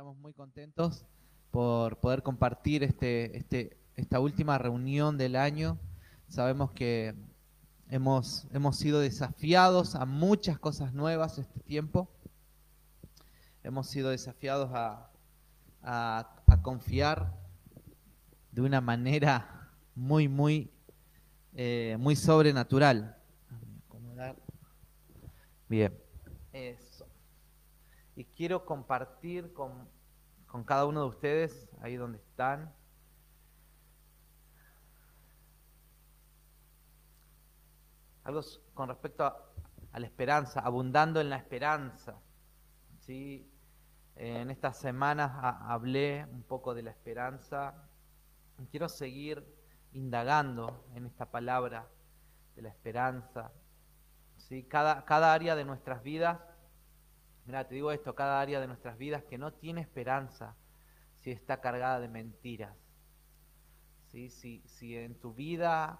estamos muy contentos por poder compartir este, este, esta última reunión del año. Sabemos que hemos, hemos sido desafiados a muchas cosas nuevas este tiempo. Hemos sido desafiados a, a, confiar de una manera muy, muy, eh, muy sobrenatural. Bien. Y quiero compartir con, con cada uno de ustedes, ahí donde están, algo con respecto a, la esperanza, abundando en la esperanza. ¿sí? En estas semanas hablé un poco de la esperanza. Quiero seguir indagando en esta palabra de la esperanza. ¿sí? Cada, cada área de nuestras vidas Mira, te digo esto, cada área de nuestras vidas que no tiene esperanza si está cargada de mentiras. ¿Sí? Si, si en tu vida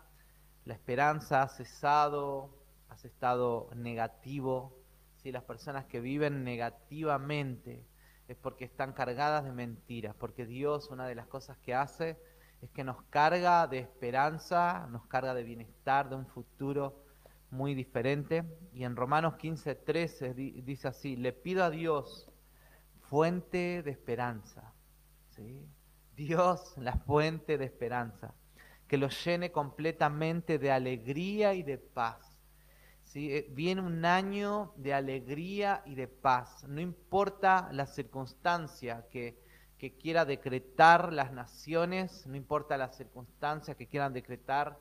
la esperanza ha cesado, has estado negativo, si las personas que viven negativamente es porque están cargadas de mentiras, porque Dios una de las cosas que hace es que nos carga de esperanza, nos carga de bienestar, de un futuro muy diferente. Y en Romanos 15, 13 dice así, le pido a Dios fuente de esperanza. ¿sí? Dios, la fuente de esperanza, que lo llene completamente de alegría y de paz. ¿sí? Eh, viene un año de alegría y de paz. No importa la circunstancia que, que quiera decretar las naciones, no importa la circunstancia que quieran decretar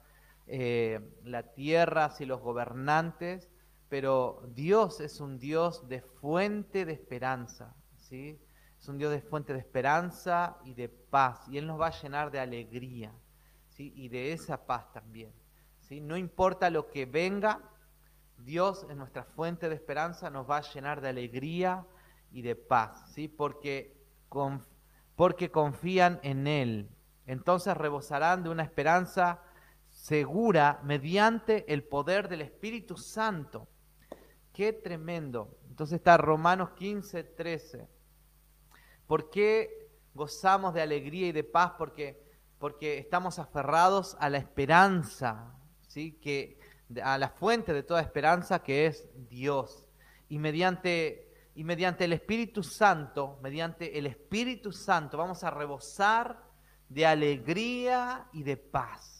eh, la tierra, y los gobernantes, pero Dios es un Dios de fuente de esperanza, ¿sí? Es un Dios de fuente de esperanza y de paz, y Él nos va a llenar de alegría, ¿sí? Y de esa paz también, ¿sí? No importa lo que venga, Dios es nuestra fuente de esperanza, nos va a llenar de alegría y de paz, ¿sí? Porque, porque confían en Él. Entonces rebosarán de una esperanza segura mediante el poder del Espíritu Santo. Qué tremendo. Entonces está Romanos 15, 13. ¿Por qué gozamos de alegría y de paz? Porque, porque estamos aferrados a la esperanza, ¿sí? que, a la fuente de toda esperanza que es Dios. Y mediante, y mediante el Espíritu Santo, mediante el Espíritu Santo, vamos a rebosar de alegría y de paz.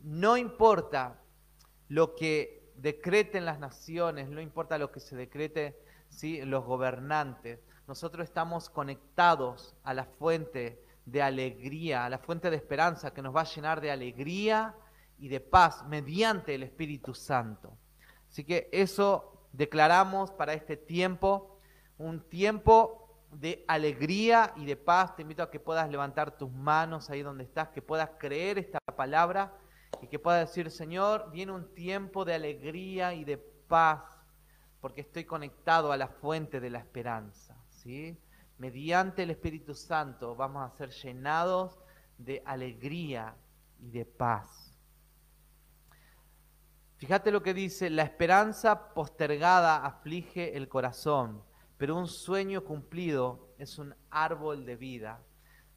No importa lo que decreten las naciones, no importa lo que se decrete ¿sí? los gobernantes, nosotros estamos conectados a la fuente de alegría, a la fuente de esperanza que nos va a llenar de alegría y de paz mediante el Espíritu Santo. Así que eso declaramos para este tiempo, un tiempo de alegría y de paz. Te invito a que puedas levantar tus manos ahí donde estás, que puedas creer esta palabra y que puedas decir, Señor, viene un tiempo de alegría y de paz porque estoy conectado a la fuente de la esperanza. ¿sí? Mediante el Espíritu Santo vamos a ser llenados de alegría y de paz. Fíjate lo que dice, la esperanza postergada aflige el corazón, pero un sueño cumplido es un árbol de vida.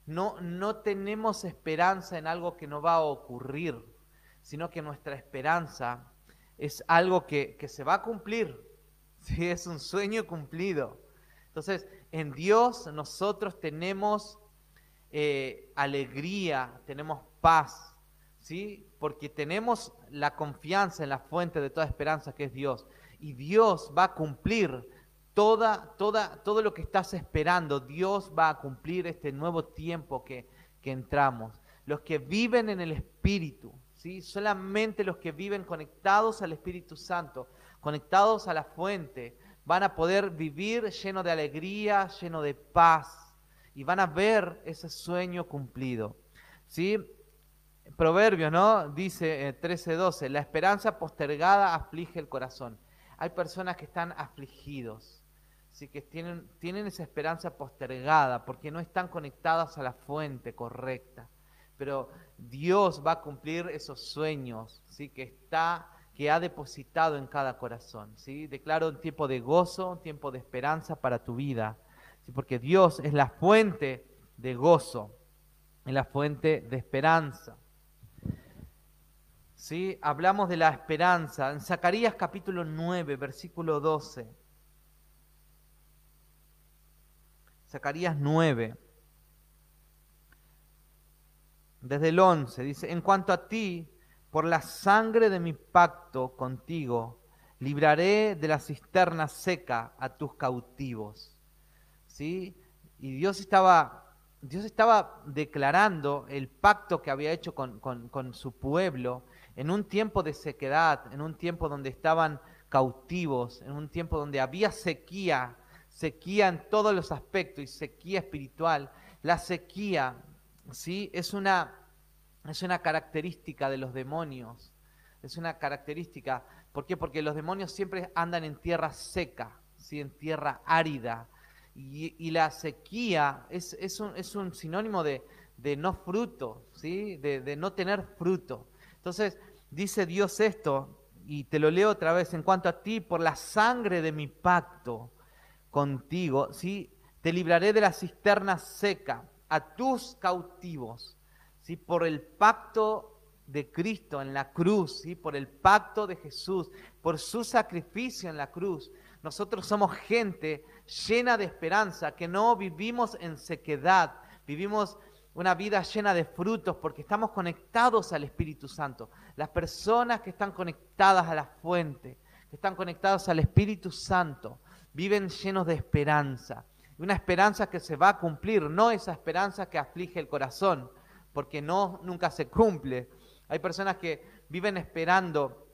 No, no tenemos esperanza en algo que no va a ocurrir, sino que nuestra esperanza es algo que, se va a cumplir, ¿sí? es un sueño cumplido. Entonces, en Dios nosotros tenemos eh, alegría, tenemos paz, ¿sí? porque tenemos la confianza en la fuente de toda esperanza que es Dios. Y Dios va a cumplir toda, toda, todo lo que estás esperando. Dios va a cumplir este nuevo tiempo que, entramos. Los que viven en el Espíritu, ¿sí? solamente los que viven conectados al Espíritu Santo, conectados a la fuente, van a poder vivir lleno de alegría, lleno de paz, y van a ver ese sueño cumplido. ¿sí? Proverbio, ¿no? Dice 13:12, eh, la esperanza postergada aflige el corazón. Hay personas que están afligidos, ¿sí? que tienen, tienen esa esperanza postergada porque no están conectadas a la fuente correcta. Pero Dios va a cumplir esos sueños ¿sí? que, está, que ha depositado en cada corazón. ¿sí? Declaro un tiempo de gozo, un tiempo de esperanza para tu vida. porque Dios es la fuente de gozo, es la fuente de esperanza. ¿Sí? Hablamos de la esperanza en Zacarías capítulo 9, versículo 12. Zacarías 9, desde el 11, dice, en cuanto a ti, por la sangre de mi pacto contigo, libraré de la cisterna seca a tus cautivos. ¿Sí? Y Dios estaba, Dios estaba declarando el pacto que había hecho con, con su pueblo en un tiempo de sequedad, en un tiempo donde estaban cautivos, en un tiempo donde había sequía, sequía en todos los aspectos y sequía espiritual. La sequía, ¿sí? Es una es una característica de los demonios. Es una característica. ¿Por qué? Porque los demonios siempre andan en tierra seca, ¿sí? en tierra árida. Y, la sequía es, es, un, es un, sinónimo de, de no fruto, ¿sí? De, de, no tener fruto. Entonces, dice Dios esto, y te lo leo otra vez, en cuanto a ti, por la sangre de mi pacto contigo, ¿sí? te libraré de la cisterna seca, a tus cautivos por el pacto de Cristo en la cruz, ¿sí? por el pacto de Jesús, por su sacrificio en la cruz. Nosotros somos gente llena de esperanza, que no vivimos en sequedad, vivimos una vida llena de frutos porque estamos conectados al Espíritu Santo. Las personas que están conectadas a la fuente, que están conectadas al Espíritu Santo, viven llenos de esperanza. Una esperanza que se va a cumplir, no esa esperanza que aflige el corazón, porque no nunca se cumple. Hay personas que viven esperando,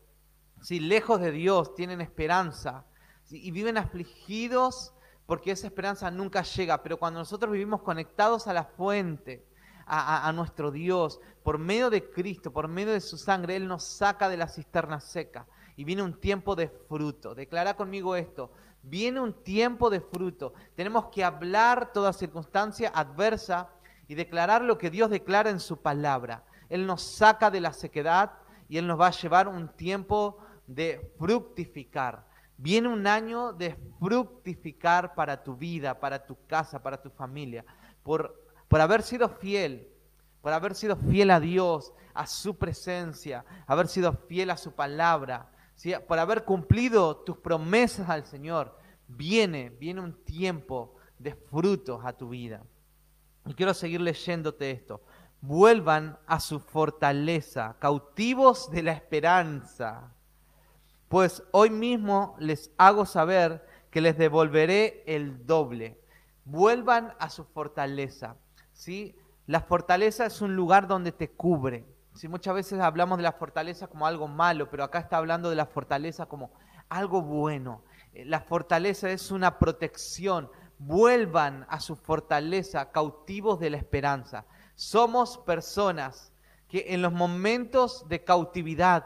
si lejos de Dios tienen esperanza y viven afligidos porque esa esperanza nunca llega, pero cuando nosotros vivimos conectados a la fuente, a, a, nuestro Dios, por medio de Cristo, por medio de su sangre, Él nos saca de la cisterna seca y viene un tiempo de fruto. Declara conmigo esto, viene un tiempo de fruto. Tenemos que hablar toda circunstancia adversa y declarar lo que Dios declara en su palabra. Él nos saca de la sequedad y Él nos va a llevar un tiempo de fructificar. Viene un año de fructificar para tu vida, para tu casa, para tu familia, por, por haber sido fiel, por haber sido fiel a Dios, a su presencia, haber sido fiel a su palabra, por haber cumplido tus promesas al Señor. Viene, viene un tiempo de frutos a tu vida. Y quiero seguir leyéndote esto. Vuelvan a su fortaleza, cautivos de la esperanza. Pues hoy mismo les hago saber que les devolveré el doble. Vuelvan a su fortaleza. ¿sí? La fortaleza es un lugar donde te cubre. ¿Sí? Muchas veces hablamos de la fortaleza como algo malo, pero acá está hablando de la fortaleza como algo bueno. La fortaleza es una protección, vuelvan a su fortaleza, cautivos de la esperanza. Somos personas que en los momentos de cautividad,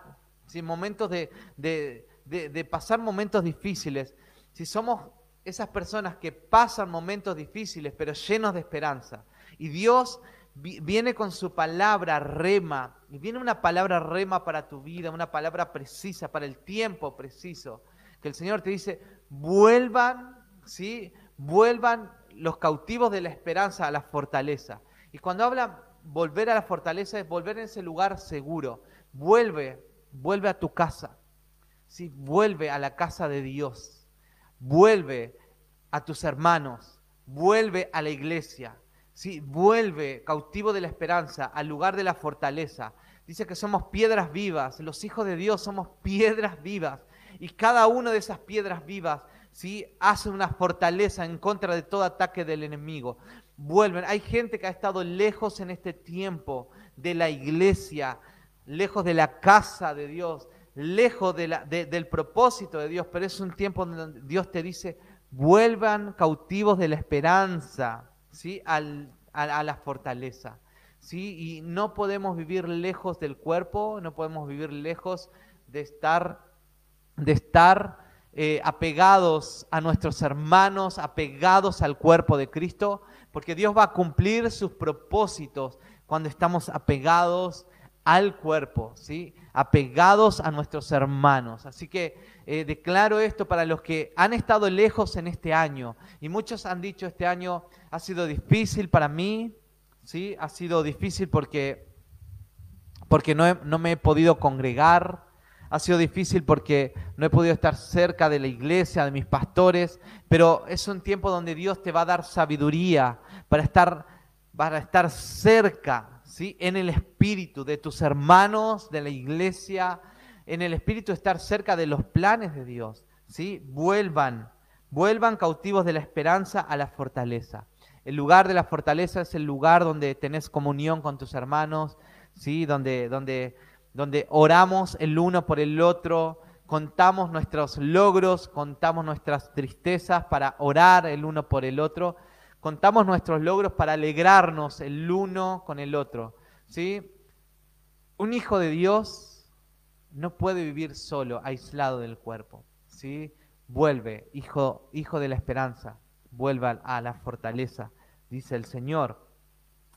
en momentos de, de, pasar momentos difíciles, si somos esas personas que pasan momentos difíciles pero llenos de esperanza, y Dios viene con su palabra rema, y viene una palabra rema para tu vida, una palabra precisa, para el tiempo preciso, que el Señor te dice, vuelvan, ¿sí? vuelvan los cautivos de la esperanza a la fortaleza. Y cuando habla volver a la fortaleza es volver en ese lugar seguro. Vuelve, vuelve a tu casa. ¿sí? Vuelve a la casa de Dios. Vuelve a tus hermanos. Vuelve a la iglesia. ¿Sí? Vuelve cautivo de la esperanza al lugar de la fortaleza. Dice que somos piedras vivas. Los hijos de Dios somos piedras vivas. Y cada una de esas piedras vivas ¿sí? hace una fortaleza en contra de todo ataque del enemigo. Vuelven. Hay gente que ha estado lejos en este tiempo de la iglesia, lejos de la casa de Dios, lejos del propósito de Dios, pero es un tiempo donde Dios te dice, vuelvan cautivos de la esperanza ¿sí? Al, a, la fortaleza. ¿sí? Y no podemos vivir lejos del cuerpo, no podemos vivir lejos de estar, de estar eh, apegados a nuestros hermanos, apegados al cuerpo de Cristo, porque Dios va a cumplir sus propósitos cuando estamos apegados al cuerpo, ¿sí? apegados a nuestros hermanos. Así que eh, declaro esto para los que han estado lejos en este año. Y muchos han dicho, este año ha sido difícil para mí, ¿sí? ha sido difícil porque, porque no, no me he podido congregar, ha sido difícil porque no he podido estar cerca de la iglesia, de mis pastores, pero es un tiempo donde Dios te va a dar sabiduría para estar, para estar cerca en el espíritu de tus hermanos, de la iglesia, en el espíritu estar cerca de los planes de Dios. ¿sí? Vuelvan, vuelvan cautivos de la esperanza a la fortaleza. El lugar de la fortaleza es el lugar donde tenés comunión con tus hermanos, ¿sí? donde, donde, donde oramos el uno por el otro, contamos nuestros logros, contamos nuestras tristezas para orar el uno por el otro contamos nuestros logros para alegrarnos el uno con el otro. ¿sí? Un hijo de Dios no puede vivir solo, aislado del cuerpo. ¿sí? Vuelve, hijo, hijo de la esperanza, vuelva a la fortaleza, dice el Señor.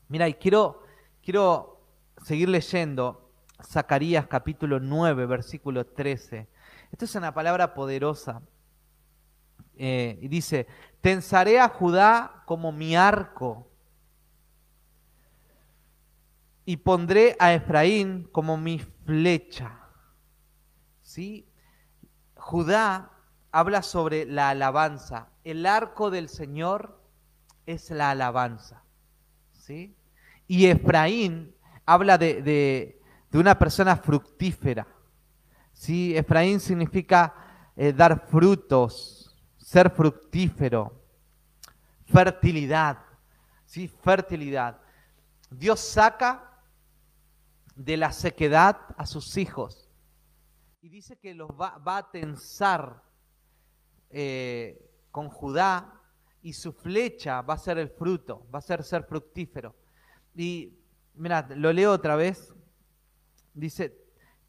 Mira, y quiero, quiero seguir leyendo Zacarías capítulo 9, versículo 13. Esto es una palabra poderosa. Eh, y dice, tensaré a Judá como mi arco y pondré a Efraín como mi flecha. ¿Sí? Judá habla sobre la alabanza. El arco del Señor es la alabanza. ¿Sí? Y Efraín habla de, de, una persona fructífera. ¿Sí? Efraín significa eh, dar frutos, ser fructífero, fertilidad, ¿sí? Fertilidad. Dios saca de la sequedad a sus hijos y dice que los va, a tensar eh, con Judá y su flecha va a ser el fruto, va a ser ser fructífero. Y mira, lo leo otra vez. Dice,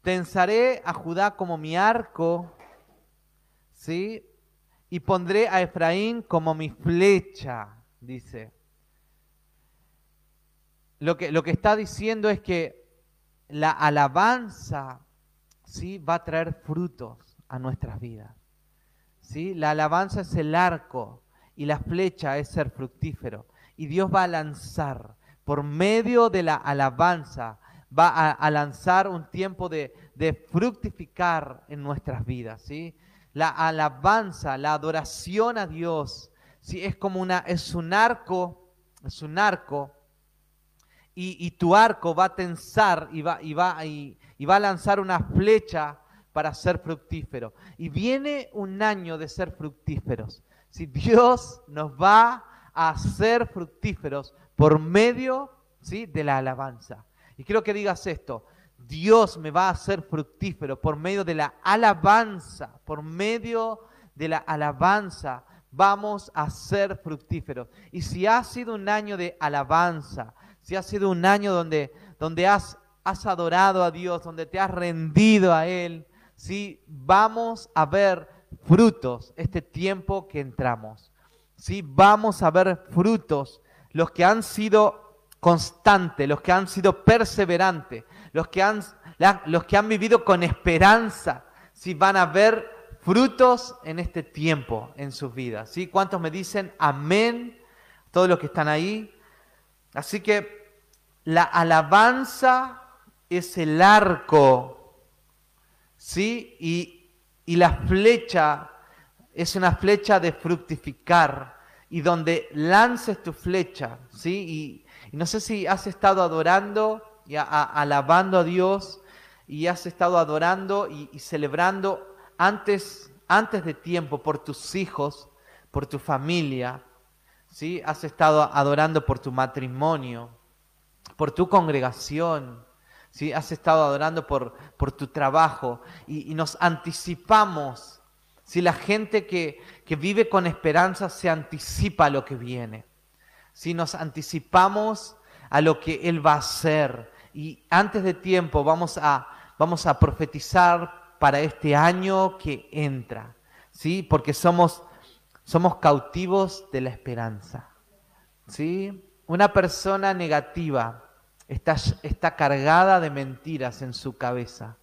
tensaré a Judá como mi arco, ¿sí? Y pondré a Efraín como mi flecha, dice. Lo que, lo que está diciendo es que la alabanza ¿sí? va a traer frutos a nuestras vidas. ¿sí? La alabanza es el arco y la flecha es ser fructífero. Y Dios va a lanzar, por medio de la alabanza, va a, lanzar un tiempo de, de fructificar en nuestras vidas. ¿sí? La alabanza, la adoración a Dios, ¿sí? es como una, es un arco, es un arco, y, tu arco va a tensar y va, y, va, y, va a lanzar una flecha para ser fructífero. Y viene un año de ser fructíferos. Si Dios nos va a hacer fructíferos por medio ¿sí? de la alabanza. Y quiero que digas esto, Dios me va a hacer fructífero por medio de la alabanza, por medio de la alabanza vamos a ser fructíferos. Y si ha sido un año de alabanza, si ha sido un año donde, donde has, has adorado a Dios, donde te has rendido a Él, si vamos a ver frutos este tiempo que entramos. si vamos a ver frutos, los que han sido constantes, los que han sido perseverantes, los que han, los que han vivido con esperanza, si van a ver frutos en este tiempo en sus vidas. ¿sí? ¿Cuántos me dicen amén? Todos los que están ahí. Así que la alabanza es el arco, ¿sí? Y, y la flecha es una flecha de fructificar. Y donde lances tu flecha, ¿sí? Y, y no sé si has estado adorando y alabando a Dios y has estado adorando y, celebrando antes, antes de tiempo por tus hijos, por tu familia, ¿sí? has estado adorando por tu matrimonio, por tu congregación, ¿sí? has estado adorando por, por tu trabajo y, nos anticipamos. Si la gente que, que, vive con esperanza se anticipa a lo que viene, si nos anticipamos a lo que Él va a hacer, y antes de tiempo vamos a, vamos a profetizar para este año que entra, ¿sí? Porque somos, somos cautivos de la esperanza, ¿sí? Una persona negativa está, está cargada de mentiras en su cabeza.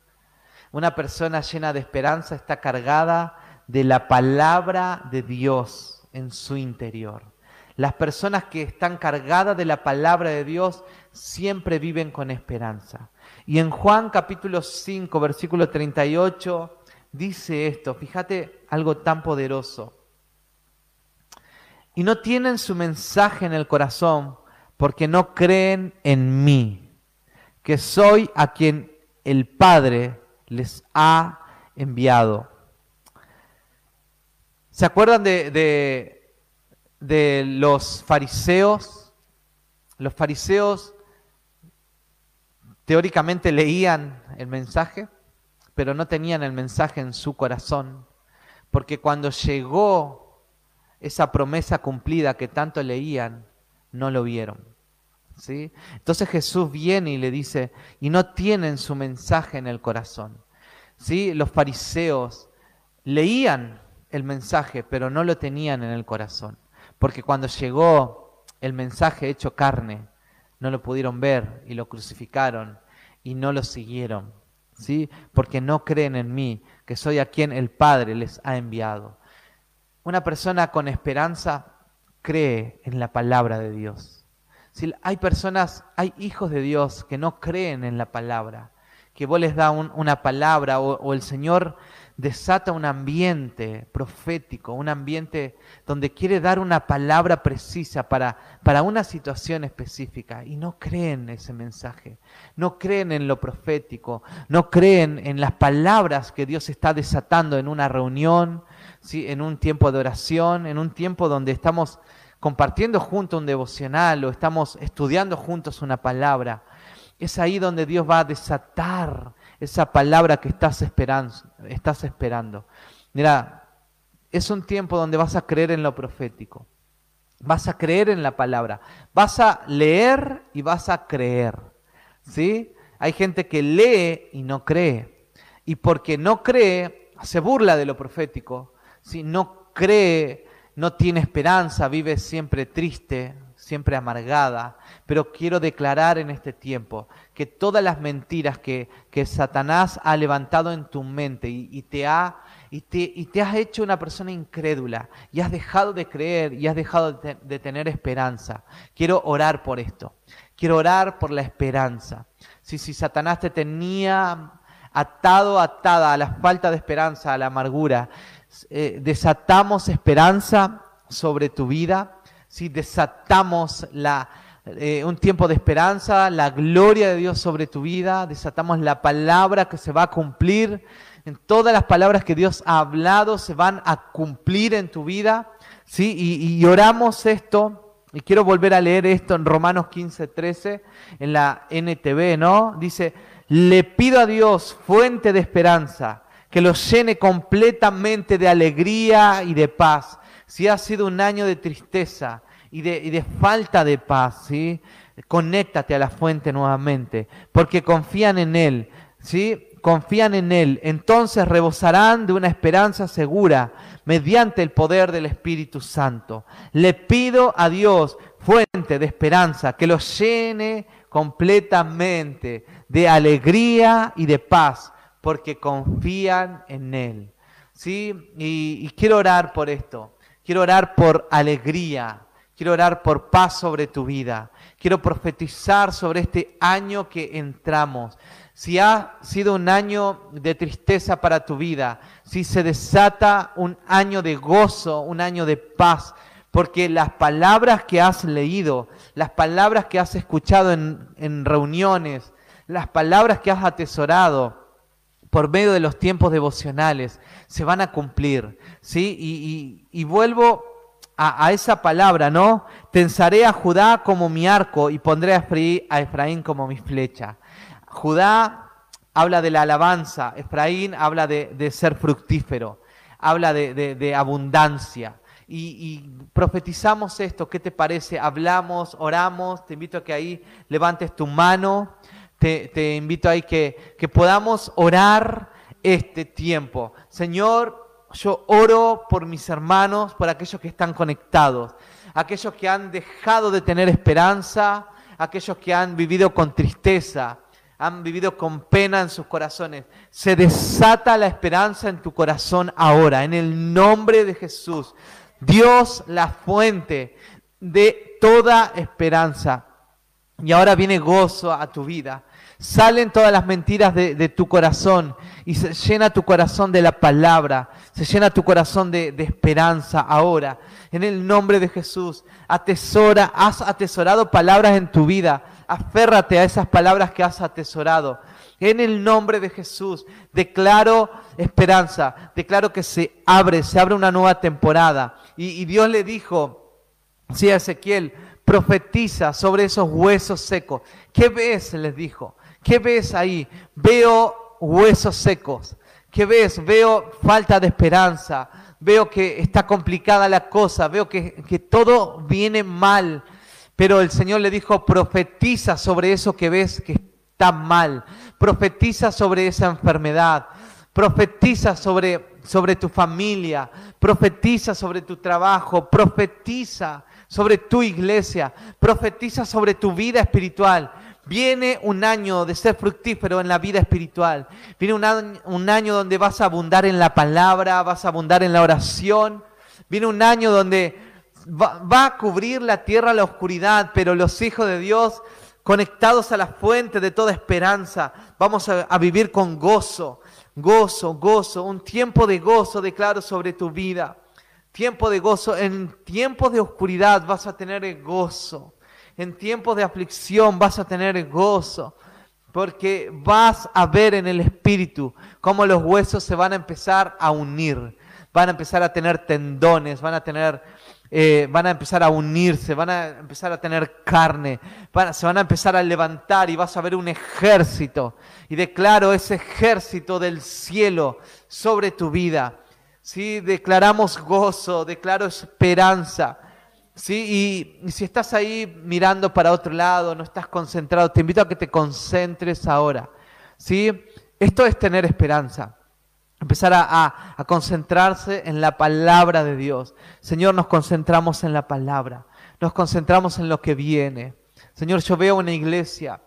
Una persona llena de esperanza está cargada de la palabra de Dios en su interior. Las personas que están cargadas de la palabra de Dios siempre viven con esperanza. Y en Juan capítulo 5, versículo 38, dice esto, fíjate algo tan poderoso. Y no tienen su mensaje en el corazón porque no creen en mí, que soy a quien el Padre les ha enviado. ¿Se acuerdan de, de, los fariseos? Los fariseos teóricamente leían el mensaje, pero no tenían el mensaje en su corazón, porque cuando llegó esa promesa cumplida que tanto leían, no lo vieron. ¿Sí? Entonces Jesús viene y le dice, y no tienen su mensaje en el corazón. ¿Sí? Los fariseos leían el mensaje, pero no lo tenían en el corazón. Porque cuando llegó el mensaje hecho carne, no lo pudieron ver y lo crucificaron y no lo siguieron. ¿Sí? Porque no creen en mí, que soy a quien el Padre les ha enviado. Una persona con esperanza cree en la palabra de Dios. Si hay personas, hay hijos de Dios que no creen en la palabra, que vos les da una palabra o, el Señor desata un ambiente profético, un ambiente donde quiere dar una palabra precisa para, para una situación específica y no creen ese mensaje, no creen en lo profético, no creen en las palabras que Dios está desatando en una reunión, ¿sí? en un tiempo de oración, en un tiempo donde estamos compartiendo juntos un devocional o estamos estudiando juntos una palabra, es ahí donde Dios va a desatar esa palabra que estás esperando. Estás esperando. Mira, es un tiempo donde vas a creer en lo profético. Vas a creer en la palabra. Vas a leer y vas a creer. ¿Sí? Hay gente que lee y no cree. Y porque no cree, se burla de lo profético. Si no cree, no tiene esperanza, vive siempre triste, siempre amargada. Pero quiero declarar en este tiempo que todas las mentiras que, que Satanás ha levantado en tu mente y, te ha, y, te, y te has hecho una persona incrédula y has dejado de creer y has dejado de, tener esperanza, quiero orar por esto. Quiero orar por la esperanza. Si, si Satanás te tenía atado, atada a la falta de esperanza, a la amargura, eh, desatamos esperanza sobre tu vida, si desatamos la, eh, un tiempo de esperanza, la gloria de Dios sobre tu vida, desatamos la palabra que se va a cumplir, en todas las palabras que Dios ha hablado se van a cumplir en tu vida, ¿sí? Y, oramos esto, y quiero volver a leer esto en Romanos 15, 13, en la NTV, ¿no? Dice, le pido a Dios, fuente de esperanza, que los llene completamente de alegría y de paz. Si ha sido un año de tristeza y de, falta de paz, ¿sí? conéctate a la fuente nuevamente, porque confían en Él, ¿sí? confían en Él, entonces rebosarán de una esperanza segura mediante el poder del Espíritu Santo. Le pido a Dios, fuente de esperanza, que los llene completamente de alegría y de paz porque confían en Él. ¿Sí? Y, quiero orar por esto. Quiero orar por alegría. Quiero orar por paz sobre tu vida. Quiero profetizar sobre este año que entramos. Si ha sido un año de tristeza para tu vida, si se desata un año de gozo, un año de paz, porque las palabras que has leído, las palabras que has escuchado en, reuniones, las palabras que has atesorado, por medio de los tiempos devocionales se van a cumplir. ¿sí? Y, vuelvo a, esa palabra, ¿no? Tensaré a Judá como mi arco y pondré a Efraín, como mi flecha. Judá habla de la alabanza, Efraín habla de, ser fructífero, habla de, abundancia. Y, profetizamos esto, ¿qué te parece? Hablamos, oramos, te invito a que ahí levantes tu mano te, invito ahí que, que podamos orar este tiempo. Señor, yo oro por mis hermanos, por aquellos que están conectados, aquellos que han dejado de tener esperanza, aquellos que han vivido con tristeza, han vivido con pena en sus corazones. Se desata la esperanza en tu corazón ahora, en el nombre de Jesús. Dios, la fuente de toda esperanza. Y ahora viene gozo a tu vida. Salen todas las mentiras de, tu corazón y se llena tu corazón de la palabra, se llena tu corazón de, esperanza ahora. En el nombre de Jesús, atesora, has atesorado palabras en tu vida aférrate a esas palabras que has atesorado. En el nombre de Jesús, declaro esperanza, declaro que se abre, se abre una nueva temporada. Y, Dios le dijo, sí, a Ezequiel, profetiza sobre esos huesos secos. ¿Qué ves? Les dijo. ¿Qué ves ahí? Veo huesos secos. ¿Qué ves? Veo falta de esperanza. Veo que está complicada la cosa. Veo que, que todo viene mal. Pero el Señor le dijo, profetiza sobre eso que ves que está mal, profetiza sobre esa enfermedad, profetiza sobre, sobre tu familia, profetiza sobre tu trabajo, profetiza sobre tu iglesia, profetiza sobre tu vida espiritual. Viene un año de ser fructífero en la vida espiritual. Viene un año, donde vas a abundar en la palabra, vas a abundar en la oración. Viene un año donde va, a cubrir la tierra la oscuridad, pero los hijos de Dios conectados a la fuente de toda esperanza, vamos a, a, vivir con gozo, gozo, gozo, un tiempo de gozo declaro sobre tu vida. Tiempo de gozo, en tiempos de oscuridad vas a tener gozo, en tiempos de aflicción vas a tener gozo, porque vas a ver en el Espíritu cómo los huesos se van a empezar a unir, van a empezar a tener tendones, van a tener eh, van a empezar a unirse, van a empezar a tener carne, se van a empezar a levantar y vas a ver un ejército. Y declaro ese ejército del cielo sobre tu vida. ¿sí? Declaramos gozo, declaro esperanza. ¿Sí? Y, si estás ahí mirando para otro lado, no estás concentrado, te invito a que te concentres ahora. ¿sí? Esto es tener esperanza empezar a, concentrarse en la palabra de Dios. Señor, nos concentramos en la palabra, nos concentramos en lo que viene. Señor, yo veo una iglesia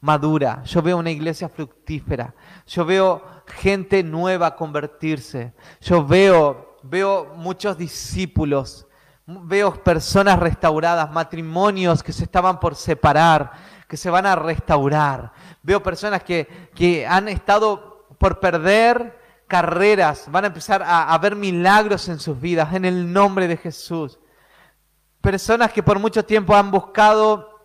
madura, yo veo una iglesia fructífera, yo veo gente nueva convertirse, yo veo, veo muchos discípulos, veo personas restauradas, matrimonios que se estaban por separar, que se van a restaurar, veo personas que, que han estado por perder carreras, van a empezar a, ver milagros en sus vidas, en el nombre de Jesús. Personas que por mucho tiempo han buscado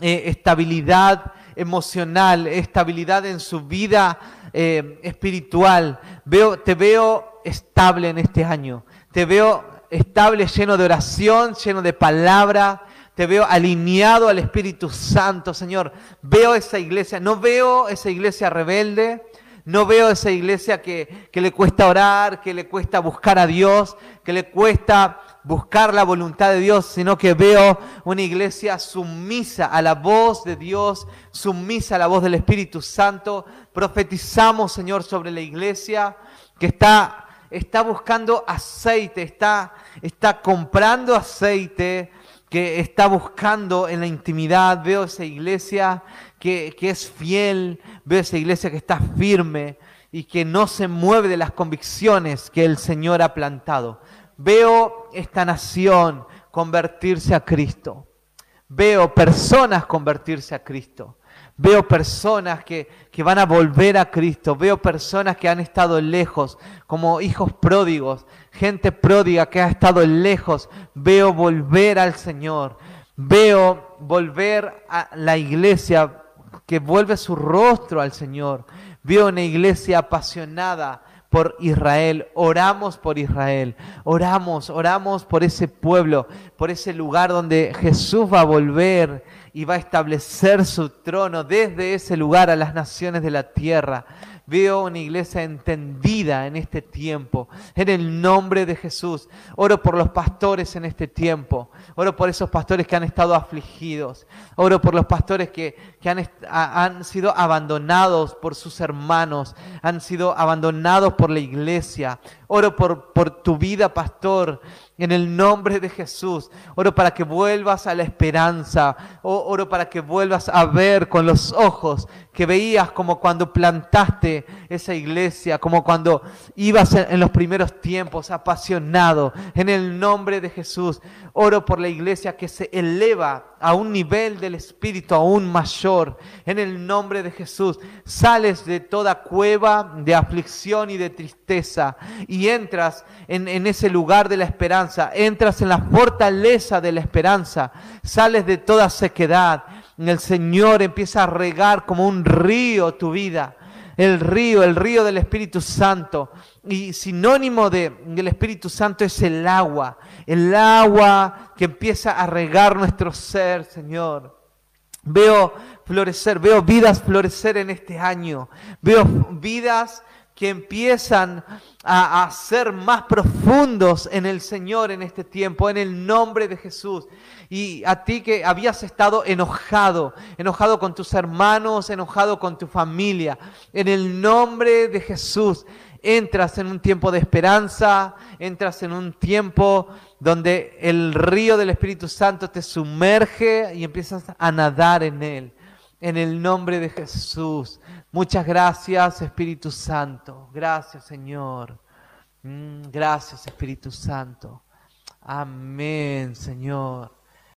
eh, estabilidad emocional, estabilidad en su vida eh, espiritual. Veo, te veo estable en este año. Te veo estable, lleno de oración, lleno de palabra. Te veo alineado al Espíritu Santo, Señor. Veo esa iglesia, no veo esa iglesia rebelde, no veo esa iglesia que, le cuesta orar, que le cuesta buscar a Dios, que le cuesta buscar la voluntad de Dios, sino que veo una iglesia sumisa a la voz de Dios, sumisa a la voz del Espíritu Santo. Profetizamos, Señor, sobre la iglesia que está, está buscando aceite, está, está comprando aceite, que está buscando en la intimidad. Veo esa iglesia que, es fiel, veo esa iglesia que está firme y que no se mueve de las convicciones que el Señor ha plantado. Veo esta nación convertirse a Cristo. Veo personas convertirse a Cristo. Veo personas que, que, van a volver a Cristo. Veo personas que han estado lejos, como hijos pródigos, gente pródiga que ha estado lejos. Veo volver al Señor. Veo volver a la iglesia que vuelve su rostro al Señor. Vio una iglesia apasionada por Israel. Oramos por Israel. Oramos, oramos por ese pueblo, por ese lugar donde Jesús va a volver y va a establecer su trono desde ese lugar a las naciones de la tierra. Veo una iglesia entendida en este tiempo. En el nombre de Jesús. Oro por los pastores en este tiempo. Oro por esos pastores que han estado afligidos. Oro por los pastores que, han, han sido abandonados por sus hermanos. Han sido abandonados por la iglesia. Oro por, por tu vida, pastor, en el nombre de Jesús. Oro para que vuelvas a la esperanza. Oro para que vuelvas a ver con los ojos que veías como cuando plantaste esa iglesia, como cuando ibas en los primeros tiempos, apasionado. En el nombre de Jesús. Oro por la iglesia que se eleva a un nivel del Espíritu aún mayor. En el nombre de Jesús. Sales de toda cueva de aflicción y de tristeza y entras en, en ese lugar de la esperanza. Entras en la fortaleza de la esperanza. Sales de toda sequedad. El Señor empieza a regar como un río tu vida el río, el río del Espíritu Santo. Y sinónimo de, del Espíritu Santo es el agua, el agua que empieza a regar nuestro ser, Señor. Veo florecer, veo vidas florecer en este año, veo vidas que empiezan a, a, ser más profundos en el Señor en este tiempo, en el nombre de Jesús. Y a ti que habías estado enojado, enojado con tus hermanos, enojado con tu familia, en el nombre de Jesús, entras en un tiempo de esperanza, entras en un tiempo donde el río del Espíritu Santo te sumerge y empiezas a nadar en él. En el nombre de Jesús. Muchas gracias, Espíritu Santo. Gracias, Señor. Mm, gracias, Espíritu Santo. Amén, Señor.